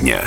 дня.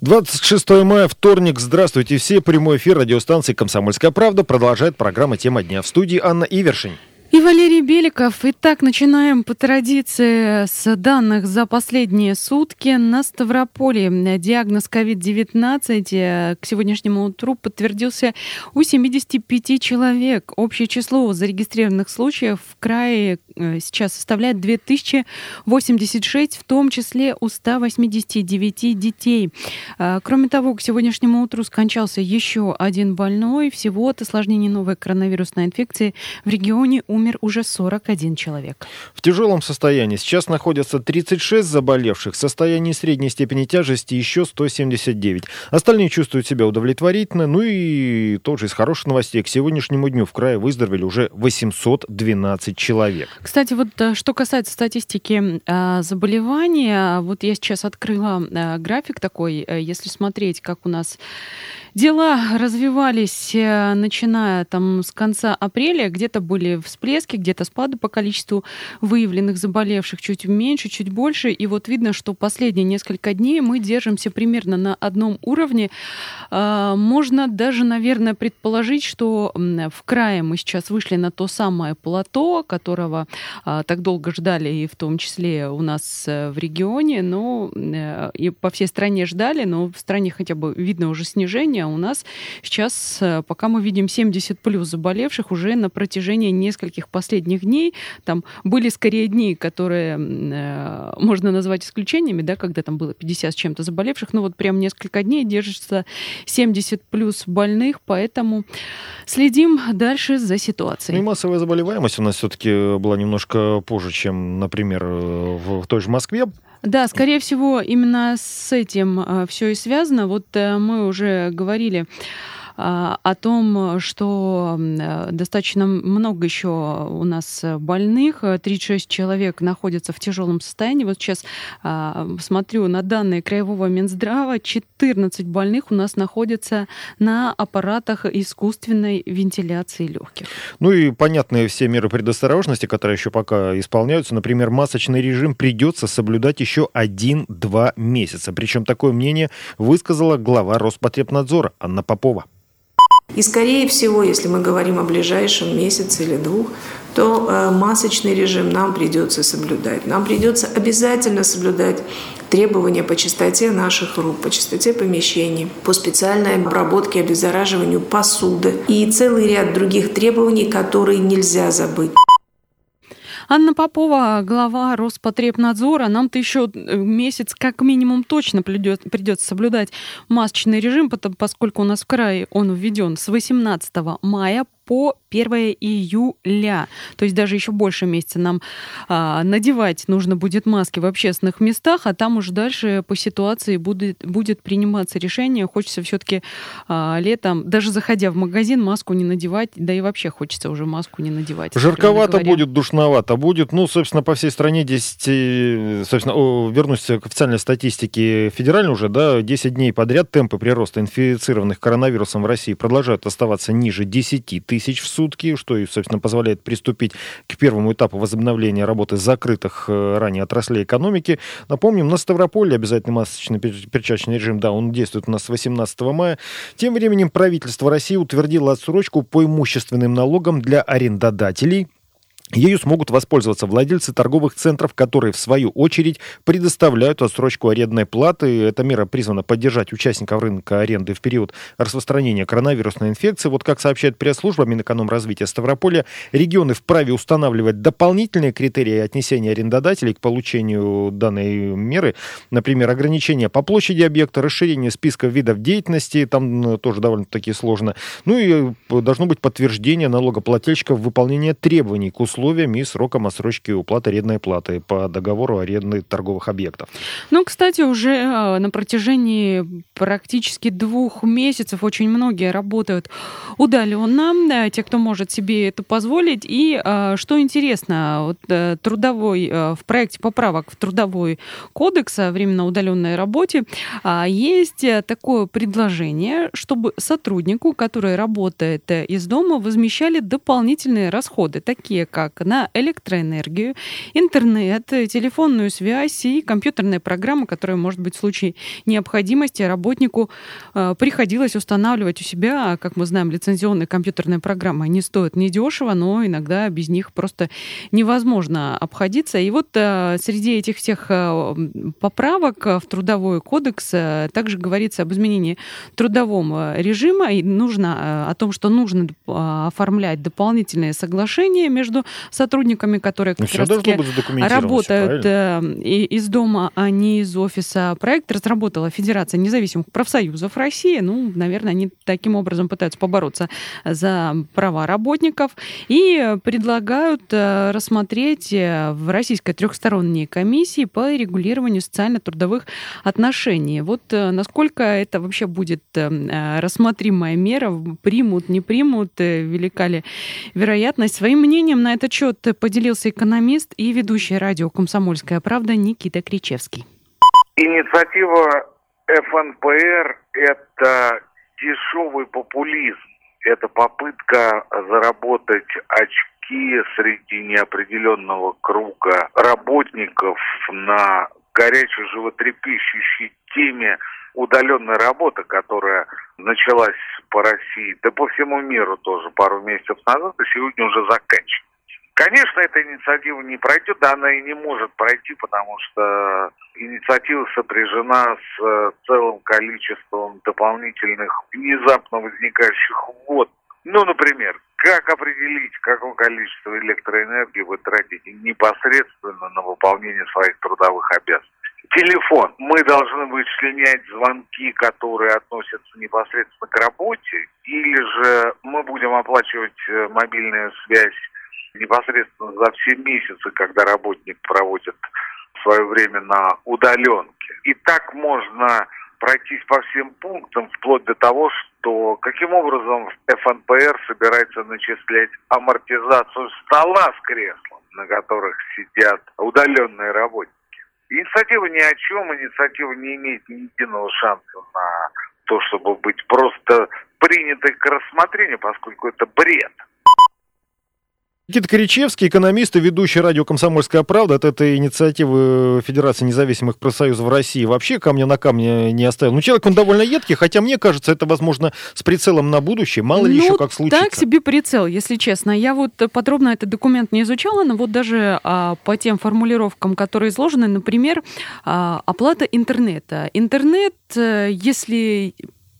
26 мая, вторник. Здравствуйте все. Прямой эфир радиостанции «Комсомольская правда» продолжает программа «Тема дня». В студии Анна Ивершин. И Валерий Беликов. Итак, начинаем по традиции с данных за последние сутки. На Ставрополе диагноз COVID-19 к сегодняшнему утру подтвердился у 75 человек. Общее число зарегистрированных случаев в крае э, сейчас составляет 2086, в том числе у 189 детей. А, кроме того, к сегодняшнему утру скончался еще один больной. Всего от осложнений новой коронавирусной инфекции в регионе умер умер уже 41 человек. В тяжелом состоянии сейчас находятся 36 заболевших. В состоянии средней степени тяжести еще 179. Остальные чувствуют себя удовлетворительно. Ну и тоже из хороших новостей. К сегодняшнему дню в крае выздоровели уже 812 человек. Кстати, вот э, что касается статистики э, заболевания, вот я сейчас открыла э, график такой, если смотреть, как у нас дела развивались, начиная там с конца апреля, где-то были всплески всплески, где-то спады по количеству выявленных заболевших, чуть меньше, чуть больше. И вот видно, что последние несколько дней мы держимся примерно на одном уровне. А, можно даже, наверное, предположить, что в крае мы сейчас вышли на то самое плато, которого а, так долго ждали, и в том числе у нас э, в регионе, но э, и по всей стране ждали, но в стране хотя бы видно уже снижение, у нас сейчас, э, пока мы видим 70 плюс заболевших, уже на протяжении нескольких последних дней, там были скорее дни, которые э, можно назвать исключениями, да, когда там было 50 с чем-то заболевших, но вот прям несколько дней держится 70 плюс больных, поэтому следим дальше за ситуацией. Ну и массовая заболеваемость у нас все-таки была немножко позже, чем, например, в той же Москве. Да, скорее всего, именно с этим э, все и связано. Вот э, мы уже говорили о том, что достаточно много еще у нас больных, 36 человек находятся в тяжелом состоянии. Вот сейчас а, смотрю на данные Краевого Минздрава, 14 больных у нас находятся на аппаратах искусственной вентиляции легких. Ну и понятные все меры предосторожности, которые еще пока исполняются. Например, масочный режим придется соблюдать еще 1-2 месяца. Причем такое мнение высказала глава Роспотребнадзора Анна Попова. И скорее всего, если мы говорим о ближайшем месяце или двух, то э, масочный режим нам придется соблюдать. Нам придется обязательно соблюдать требования по чистоте наших рук, по чистоте помещений, по специальной обработке, обеззараживанию посуды и целый ряд других требований, которые нельзя забыть. Анна Попова, глава Роспотребнадзора. Нам-то еще э, месяц как минимум точно придется соблюдать масочный режим, поскольку у нас в крае он введен с 18 мая по 1 июля. То есть даже еще больше месяца нам а, надевать нужно будет маски в общественных местах, а там уже дальше по ситуации будет, будет приниматься решение. Хочется все-таки а, летом, даже заходя в магазин, маску не надевать, да и вообще хочется уже маску не надевать. Жарковато будет, душновато будет. Ну, собственно, по всей стране 10, э, собственно, о, вернусь к официальной статистике федеральной уже, да, 10 дней подряд темпы прироста инфицированных коронавирусом в России продолжают оставаться ниже 10 тысяч тысяч в сутки, что, и, собственно, позволяет приступить к первому этапу возобновления работы закрытых э, ранее отраслей экономики. Напомним, на Ставрополе обязательный масочный перчаточный режим, да, он действует у нас с 18 мая. Тем временем правительство России утвердило отсрочку по имущественным налогам для арендодателей Ею смогут воспользоваться владельцы торговых центров, которые, в свою очередь, предоставляют отсрочку арендной платы. Эта мера призвана поддержать участников рынка аренды в период распространения коронавирусной инфекции. Вот как сообщает пресс-служба Минэкономразвития Ставрополя, регионы вправе устанавливать дополнительные критерии отнесения арендодателей к получению данной меры. Например, ограничения по площади объекта, расширение списка видов деятельности, там тоже довольно-таки сложно. Ну и э, должно быть подтверждение налогоплательщиков выполнения требований к услугам условиям и сроком отсрочки уплаты арендной платы по договору аренды торговых объектов. Ну, кстати, уже э, на протяжении практически двух месяцев очень многие работают удаленно, те, кто может себе это позволить. И э, что интересно, вот, э, трудовой, в проекте поправок в трудовой кодекс о временно удаленной работе а, есть такое предложение, чтобы сотруднику, который работает из дома, возмещали дополнительные расходы, такие как как на электроэнергию, интернет, телефонную связь и компьютерная программа, которая, может быть, в случае необходимости работнику э, приходилось устанавливать у себя. Как мы знаем, лицензионные компьютерные программы, они стоят недешево, но иногда без них просто невозможно обходиться. И вот э, среди этих всех э, поправок в Трудовой кодекс э, также говорится об изменении трудового режима и нужно о том, что нужно оформлять дополнительные соглашения между сотрудниками, которые ну, как раз работают из дома, а не из офиса. Проект разработала Федерация независимых профсоюзов России. Ну, наверное, они таким образом пытаются побороться за права работников и предлагают рассмотреть в Российской трехсторонней комиссии по регулированию социально-трудовых отношений. Вот э, насколько это вообще будет э, э, рассмотримая мера, примут, не примут, велика ли вероятность. Своим мнением на этот счет поделился экономист и ведущий радио «Комсомольская правда» Никита Кричевский. Инициатива ФНПР – это дешевый популизм. Это попытка заработать очки среди неопределенного круга работников на горячей животрепещущей теме удаленной работы, которая началась по России, да по всему миру тоже пару месяцев назад, и сегодня уже заканчивается. Конечно, эта инициатива не пройдет, да она и не может пройти, потому что инициатива сопряжена с э, целым количеством дополнительных внезапно возникающих ввод. Ну, например, как определить, какое количество электроэнергии вы тратите непосредственно на выполнение своих трудовых обязанностей? Телефон. Мы должны вычленять звонки, которые относятся непосредственно к работе, или же мы будем оплачивать э, мобильную связь непосредственно за все месяцы, когда работник проводит свое время на удаленке. И так можно пройтись по всем пунктам, вплоть до того, что каким образом ФНПР собирается начислять амортизацию стола с креслом, на которых сидят удаленные работники. Инициатива ни о чем, инициатива не имеет ни единого шанса на то, чтобы быть просто принятой к рассмотрению, поскольку это бред. Никита Коричевский, экономист и ведущий радио «Комсомольская правда» от этой инициативы Федерации независимых профсоюзов России вообще камня на камне не оставил. Ну, человек, он довольно едкий, хотя мне кажется, это, возможно, с прицелом на будущее. Мало ли ну, еще как случится. так себе прицел, если честно. Я вот подробно этот документ не изучала, но вот даже а, по тем формулировкам, которые изложены, например, а, оплата интернета. Интернет, э, если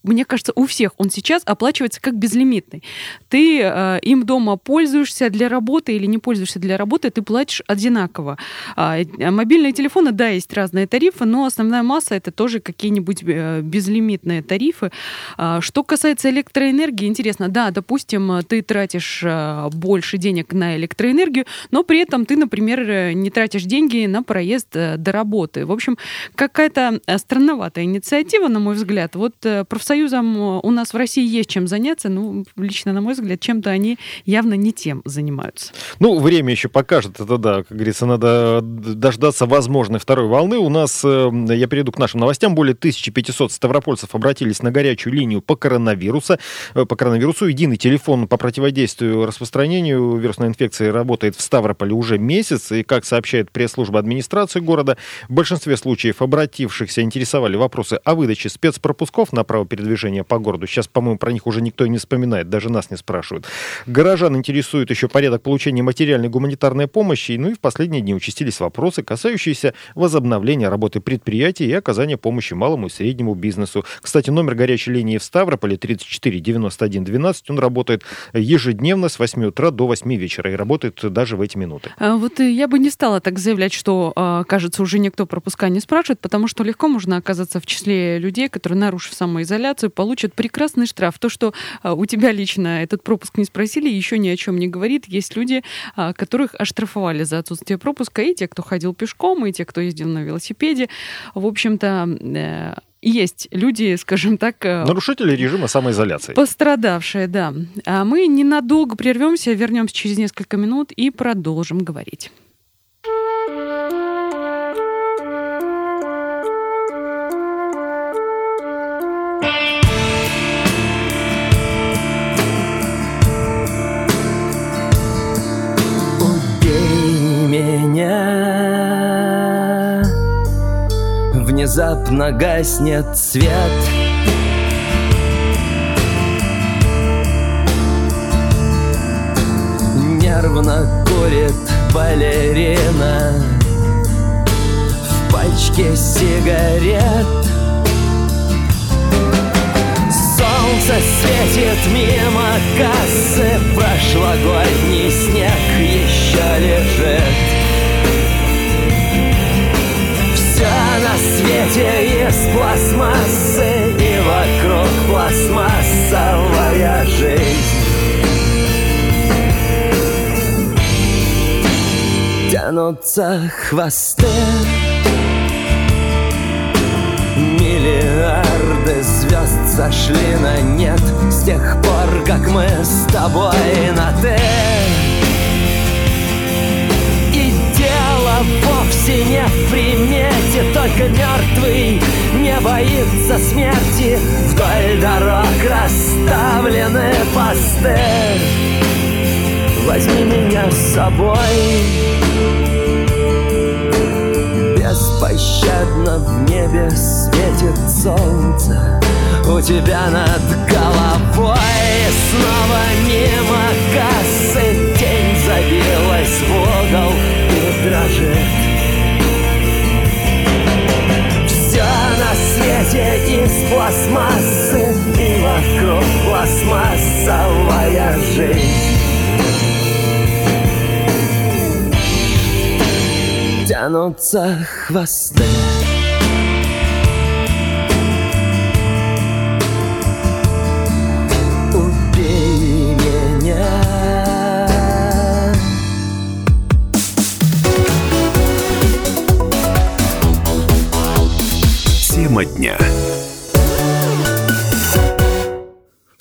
мне кажется, у всех он сейчас оплачивается как безлимитный. Ты э, им дома пользуешься для работы или не пользуешься для работы, ты платишь одинаково. А, мобильные телефоны, да, есть разные тарифы, но основная масса это тоже какие-нибудь э, безлимитные тарифы. А, что касается электроэнергии, интересно, да, допустим, ты тратишь э, больше денег на электроэнергию, но при этом ты, например, э, не тратишь деньги на проезд э, до работы. В общем, какая-то странноватая инициатива, на мой взгляд. Вот профсоюз профсоюзам э, у нас в России есть чем заняться, ну, лично, на мой взгляд, чем-то они явно не тем занимаются. Ну, время еще покажет, это да, как говорится, надо дождаться возможной второй волны. У нас, э, я перейду к нашим новостям, более 1500 ставропольцев обратились на горячую линию по коронавирусу. Э, по коронавирусу единый телефон по противодействию распространению вирусной инфекции работает в Ставрополе уже месяц, и, как сообщает пресс-служба администрации города, в большинстве случаев обратившихся интересовали вопросы о выдаче спецпропусков на право передвижения движения по городу. Сейчас, по-моему, про них уже никто и не вспоминает, даже нас не спрашивают. Горожан интересует еще порядок получения материальной гуманитарной помощи. Ну и в последние дни участились вопросы, касающиеся возобновления работы предприятий и оказания помощи малому и среднему бизнесу. Кстати, номер горячей линии в Ставрополе 34 91 12, он работает ежедневно с 8 утра до 8 вечера и работает даже в эти минуты. А вот я бы не стала так заявлять, что, а, кажется, уже никто пропуска не спрашивает, потому что легко можно оказаться в числе людей, которые, нарушив самоизоляцию, регистрацию, получат прекрасный штраф. То, что а, у тебя лично этот пропуск не спросили, еще ни о чем не говорит. Есть люди, а, которых оштрафовали за отсутствие пропуска, и те, кто ходил пешком, и те, кто ездил на велосипеде. В общем-то, э, есть люди, скажем так... Э, Нарушители режима самоизоляции. Пострадавшие, да. А мы ненадолго прервемся, вернемся через несколько минут и продолжим говорить. Внезапно гаснет свет. Нервно курит балерина. В пачке сигарет. Солнце светит мимо кассы. Прошлогодний снег еще лежит из пластмассы И вокруг пластмассовая жизнь. Тянутся хвосты. Миллиарды звезд сошли на нет С тех пор, как мы с тобой на «ты» И дело вовсе не примете Только мертвый. Не боится смерти. Вдоль дорог расставлены посты Возьми меня с собой. Беспощадно в небе светит солнце. У тебя над головой Снова мимо кассы Тень забилась в угол и дрожит свете из пластмассы И вокруг пластмассовая жизнь тянутся хвосты.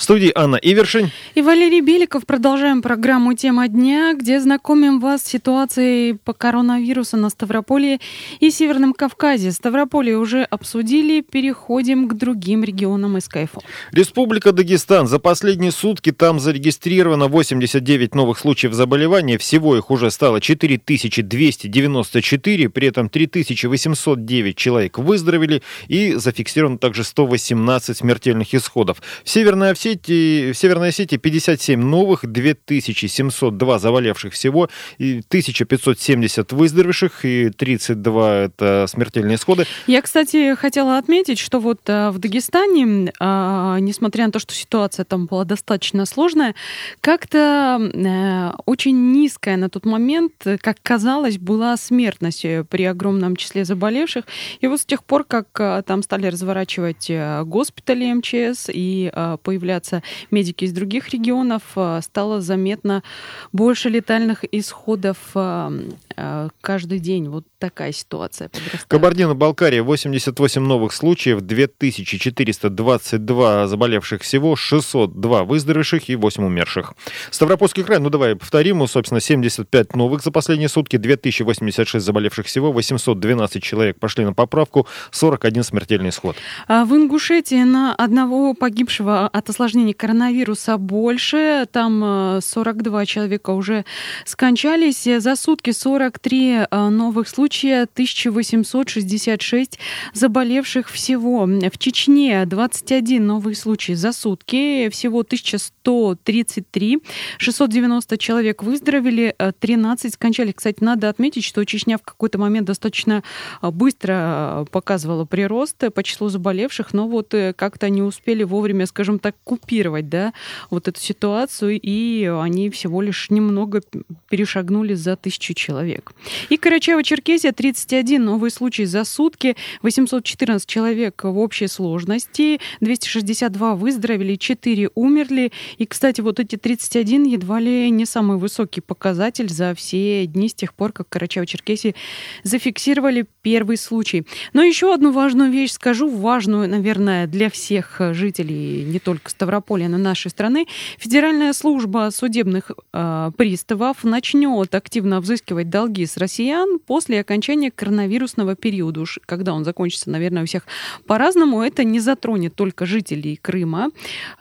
Студии Анна Ивершин и Валерий Беликов. Продолжаем программу «Тема дня», где знакомим вас с ситуацией по коронавирусу на Ставрополе и Северном Кавказе. Ставрополье уже обсудили, переходим к другим регионам СКФ. Республика Дагестан. За последние сутки там зарегистрировано 89 новых случаев заболевания. Всего их уже стало 4294, при этом 3809 человек выздоровели и зафиксировано также 118 смертельных исходов. В Северной Осетии Осетии, в Северной Осетии 57 новых, 2702 заболевших всего, и 1570 выздоровевших, и 32 это смертельные исходы. Я, кстати, хотела отметить, что вот э, в Дагестане, а, несмотря на то, что ситуация там была достаточно сложная, как-то э, очень низкая на тот момент, как казалось, была смертность при огромном числе заболевших. И вот с тех пор, как э, там стали разворачивать госпитали МЧС и появляться появляться медики из других регионов, э, стало заметно больше летальных исходов э, э, каждый день. Вот такая ситуация подрастает. Кабардино-Балкария 88 новых случаев, 2422 заболевших всего, 602 выздоровевших и 8 умерших. Ставропольский край, ну давай повторим, собственно, 75 новых за последние сутки, 2086 заболевших всего, 812 человек пошли на поправку, 41 смертельный исход. А в Ингушетии на одного погибшего от осложнений коронавируса больше, там 42 человека уже скончались, за сутки 43 новых случаев случая 1866 заболевших всего. В Чечне 21 новые случаи за сутки, всего 1133, 690 человек выздоровели, 13 скончались. Кстати, надо отметить, что Чечня в какой-то момент достаточно быстро показывала прирост по числу заболевших, но вот э, как-то не успели вовремя, скажем так, купировать да, вот эту ситуацию, и они всего лишь немного перешагнули за тысячу человек. И Карачаево-Черкесия Черкесия 31 новые случаи за сутки, 814 человек в общей сложности, 262 выздоровели, 4 умерли. И, кстати, вот эти 31 едва ли не самый высокий показатель за все дни с тех пор, как Карачаево-Черкесии зафиксировали первый случай. Но еще одну важную вещь скажу, важную, наверное, для всех жителей не только Ставрополя, Ставрополя на нашей страны, Федеральная служба судебных э, приставов начнет активно взыскивать долги с россиян после окончания коронавирусного периода. Уж когда он закончится, наверное, у всех по-разному. Это не затронет только жителей Крыма.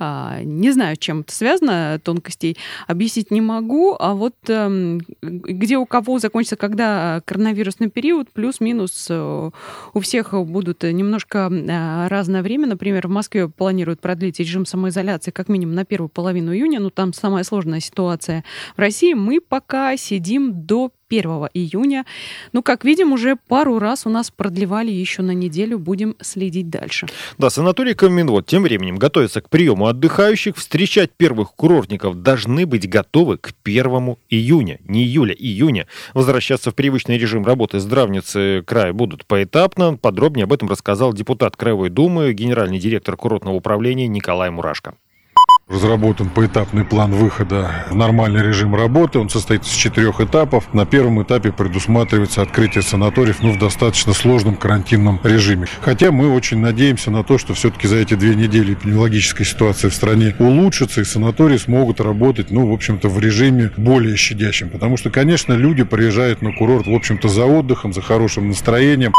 Э, не знаю, чем это связано, тонкостей объяснить не могу. А вот э, где у кого закончится, когда коронавирусный период, плюс-минус э, у всех будут немножко э, разное время. Например, в Москве планируют продлить режим самоизоляции как минимум на первую половину июня. Ну, там самая сложная ситуация. В России мы пока сидим до 1 июня. Ну, как видим, уже пару раз у нас продлевали еще на неделю. Будем следить дальше. Да, санаторий Каменвод тем временем готовится к приему отдыхающих. Встречать первых курортников должны быть готовы к 1 июня. Не июля, июня. Возвращаться в привычный режим работы здравницы края будут поэтапно. Подробнее об этом рассказал депутат Краевой Думы, генеральный директор курортного управления Николай Мурашко. Разработан поэтапный план выхода в нормальный режим работы. Он состоит из четырех этапов. На первом этапе предусматривается открытие санаториев ну, в достаточно сложном карантинном режиме. Хотя мы очень надеемся на то, что все-таки за эти две недели эпидемиологическая ситуация в стране улучшится, и санатории смогут работать, ну, в общем-то, в режиме более щадящем. Потому что, конечно, люди приезжают на курорт, в общем-то, за отдыхом, за хорошим настроением.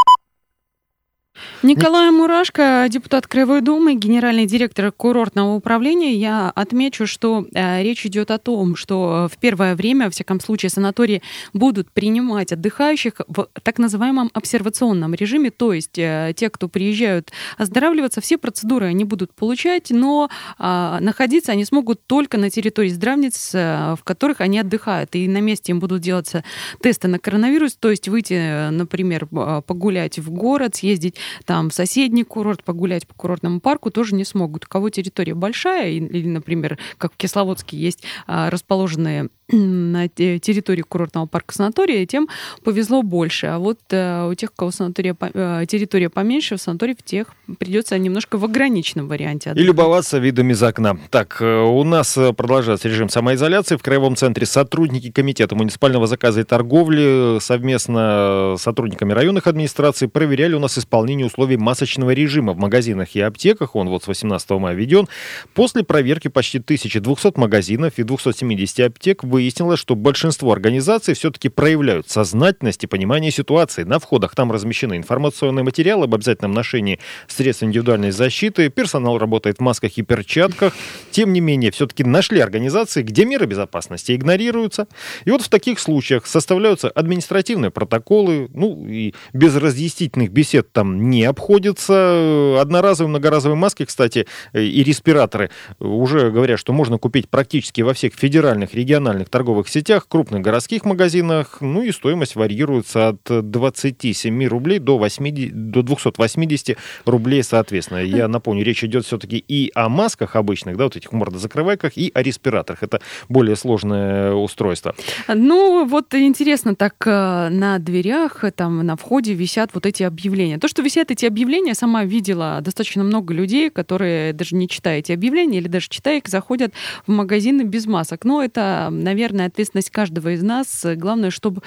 Николай Мурашко, депутат Краевой Думы, генеральный директор курортного управления. Я отмечу, что э, речь идет о том, что в первое время, во всяком случае, санатории будут принимать отдыхающих в так называемом обсервационном режиме, то есть э, те, кто приезжают оздоравливаться, все процедуры они будут получать, но э, находиться они смогут только на территории здравниц, э, в которых они отдыхают. И на месте им будут делаться тесты на коронавирус, то есть выйти, например, погулять в город, съездить там в соседний курорт, погулять по курортному парку тоже не смогут. У кого территория большая, или, например, как в Кисловодске есть а, расположенные на территории курортного парка санатория, тем повезло больше. А вот э, у тех, у кого санатория, э, территория поменьше, в санатории в тех придется немножко в ограниченном варианте. Отдыхать. И любоваться видами из окна. Так, э, у нас продолжается режим самоизоляции. В Краевом центре сотрудники Комитета муниципального заказа и торговли совместно с сотрудниками районных администраций проверяли у нас исполнение условий масочного режима в магазинах и аптеках. Он вот с 18 мая введен. После проверки почти 1200 магазинов и 270 аптек выяснилось, что большинство организаций все-таки проявляют сознательность и понимание ситуации. На входах там размещены информационные материалы об обязательном ношении средств индивидуальной защиты, персонал работает в масках и перчатках. Тем не менее, все-таки нашли организации, где меры безопасности игнорируются. И вот в таких случаях составляются административные протоколы, ну и без разъяснительных бесед там не обходится. Одноразовые, многоразовые маски, кстати, и респираторы уже говорят, что можно купить практически во всех федеральных, региональных крупных торговых сетях, крупных городских магазинах. Ну и стоимость варьируется от 27 рублей до, 80, до 280 рублей соответственно. Я напомню, речь идет все-таки и о масках обычных, да, вот этих мордозакрывайках, и о респираторах. Это более сложное устройство. Ну, вот интересно, так э, на дверях, там на входе висят вот эти объявления. То, что висят эти объявления, сама видела достаточно много людей, которые даже не читая эти объявления или даже читая их, заходят в магазины без масок. Но это, наверное, наверное, ответственность каждого из нас. Главное, чтобы...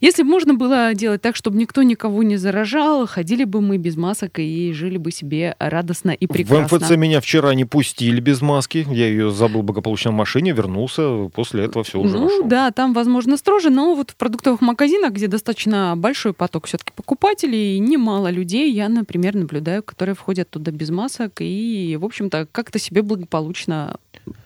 Если бы можно было делать так, чтобы никто никого не заражал, ходили бы мы без масок и жили бы себе радостно и прекрасно. В МФЦ меня вчера не пустили без маски. Я ее забыл благополучно в машине, вернулся. После этого все уже Ну нашел. да, там, возможно, строже, но вот в продуктовых магазинах, где достаточно большой поток все-таки покупателей, немало людей, я, например, наблюдаю, которые входят туда без масок и, в общем-то, как-то себе благополучно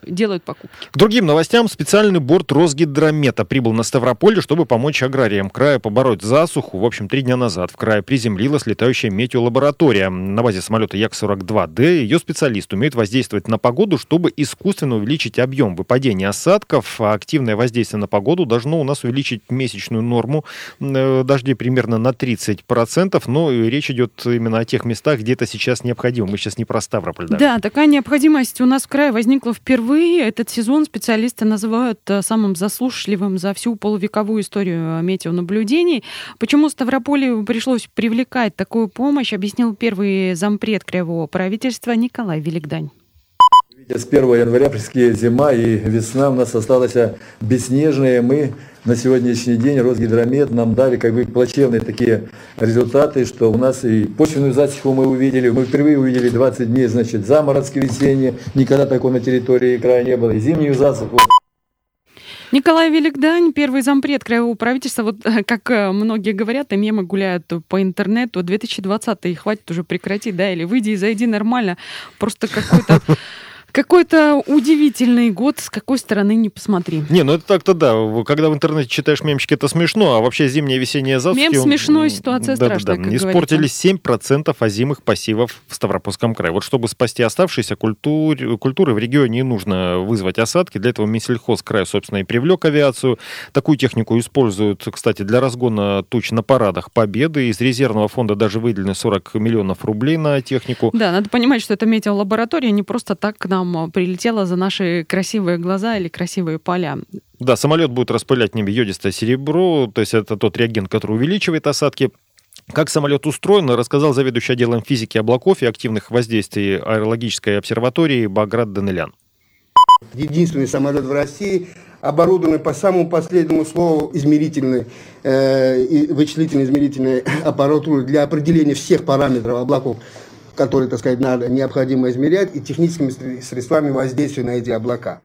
делают покупки. К другим новостям специальный борт Росгидромета прибыл на Ставрополье, чтобы помочь аграриям края побороть засуху. В общем, три дня назад в крае приземлилась летающая метеолаборатория. На базе самолета Як-42Д ее специалист умеет воздействовать на погоду, чтобы искусственно увеличить объем выпадения осадков. А активное воздействие на погоду должно у нас увеличить месячную норму э, дождей примерно на 30%. Но речь идет именно о тех местах, где это сейчас необходимо. Мы сейчас не про Ставрополь. Да, да такая необходимость у нас в крае возникла впервые. Этот сезон специалисты называют э, самым заслушливым за всю полувековую историю метеонаблюдений. Почему Ставрополю пришлось привлекать такую помощь, объяснил первый зампред краевого правительства Николай Великдань. С 1 января пришли зима и весна у нас осталась бесснежная. Мы на сегодняшний день Росгидромет нам дали как бы плачевные такие результаты, что у нас и почвенную засуху мы увидели, мы впервые увидели 20 дней, значит, заморозки весенние, никогда такого на территории края не было, и зимнюю засуху. Николай Великдань, первый зампред краевого правительства. Вот как э, многие говорят, и мемы гуляют по интернету. 2020 хватит уже прекратить, да, или выйди и зайди нормально. Просто какой-то какой-то удивительный год, с какой стороны не посмотри. Не, ну это так-то да. Когда в интернете читаешь мемчики, это смешно, а вообще зимняя весенняя засухи... Мем смешной, ситуация да, страшная, да, да. Испортили 7% озимых пассивов в Ставропольском крае. Вот чтобы спасти оставшиеся культур... культуры в регионе, не нужно вызвать осадки. Для этого Минсельхоз края, собственно, и привлек авиацию. Такую технику используют, кстати, для разгона туч на парадах Победы. Из резервного фонда даже выделены 40 миллионов рублей на технику. Да, надо понимать, что это метеолаборатория, не просто так к нам нам прилетело за наши красивые глаза или красивые поля. Да, самолет будет распылять в небе йодистое серебро, то есть это тот реагент, который увеличивает осадки. Как самолет устроен, рассказал заведующий отделом физики облаков и активных воздействий аэрологической обсерватории Баграт Данелян. Единственный самолет в России, оборудованный по самому последнему слову измерительной, э, вычислительной измерительной аппаратуры для определения всех параметров облаков которые, так сказать, надо, необходимо измерять, и техническими средствами воздействия на эти облака.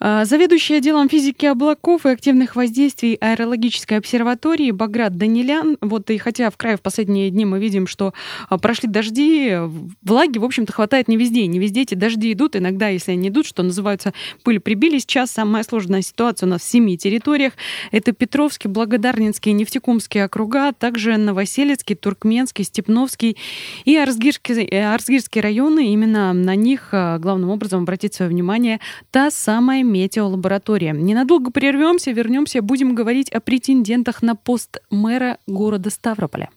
А, заведующий отделом физики облаков и активных воздействий аэрологической обсерватории Баграт Данилян, вот и хотя в крае в последние дни мы видим, что а, прошли дожди, влаги, в общем-то, хватает не везде. Не везде эти дожди идут. Иногда, если они идут, что называется, пыль прибили. Сейчас самая сложная ситуация у нас в семи территориях. Это Петровский, Благодарнинский, Нефтекумский округа, а также Новоселецкий, Туркменский, Степновский и Арзгирский, э, Арзгирский районы. Именно на них главным образом обратить свое внимание та самая метеолаборатория. Ненадолго прервемся, вернемся, будем говорить о претендентах на пост мэра города Ставрополя.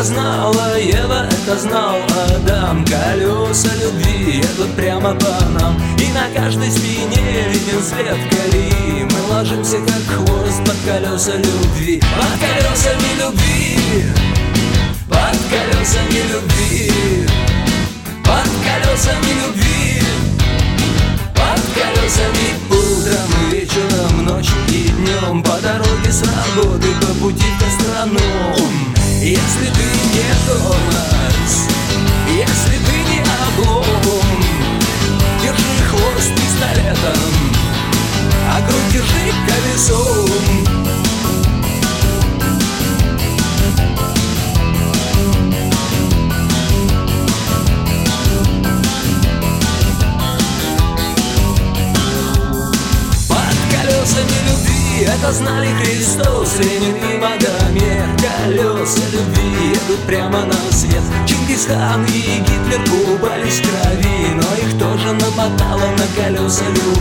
это знала Ева, это знал Адам Колеса любви едут прямо по след колеи Мы ложимся как хвост под колеса любви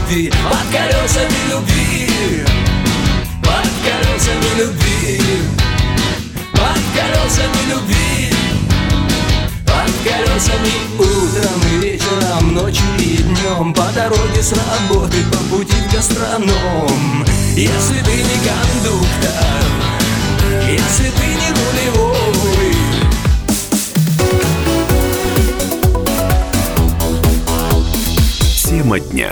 любви. Под колесами любви Под колесами любви Под колесами любви Под колесами утром и вечером, ночью и днем. По дороге с работы, по пути в гастроном. Если ты не кондуктор Если ты не рулевой Тема дня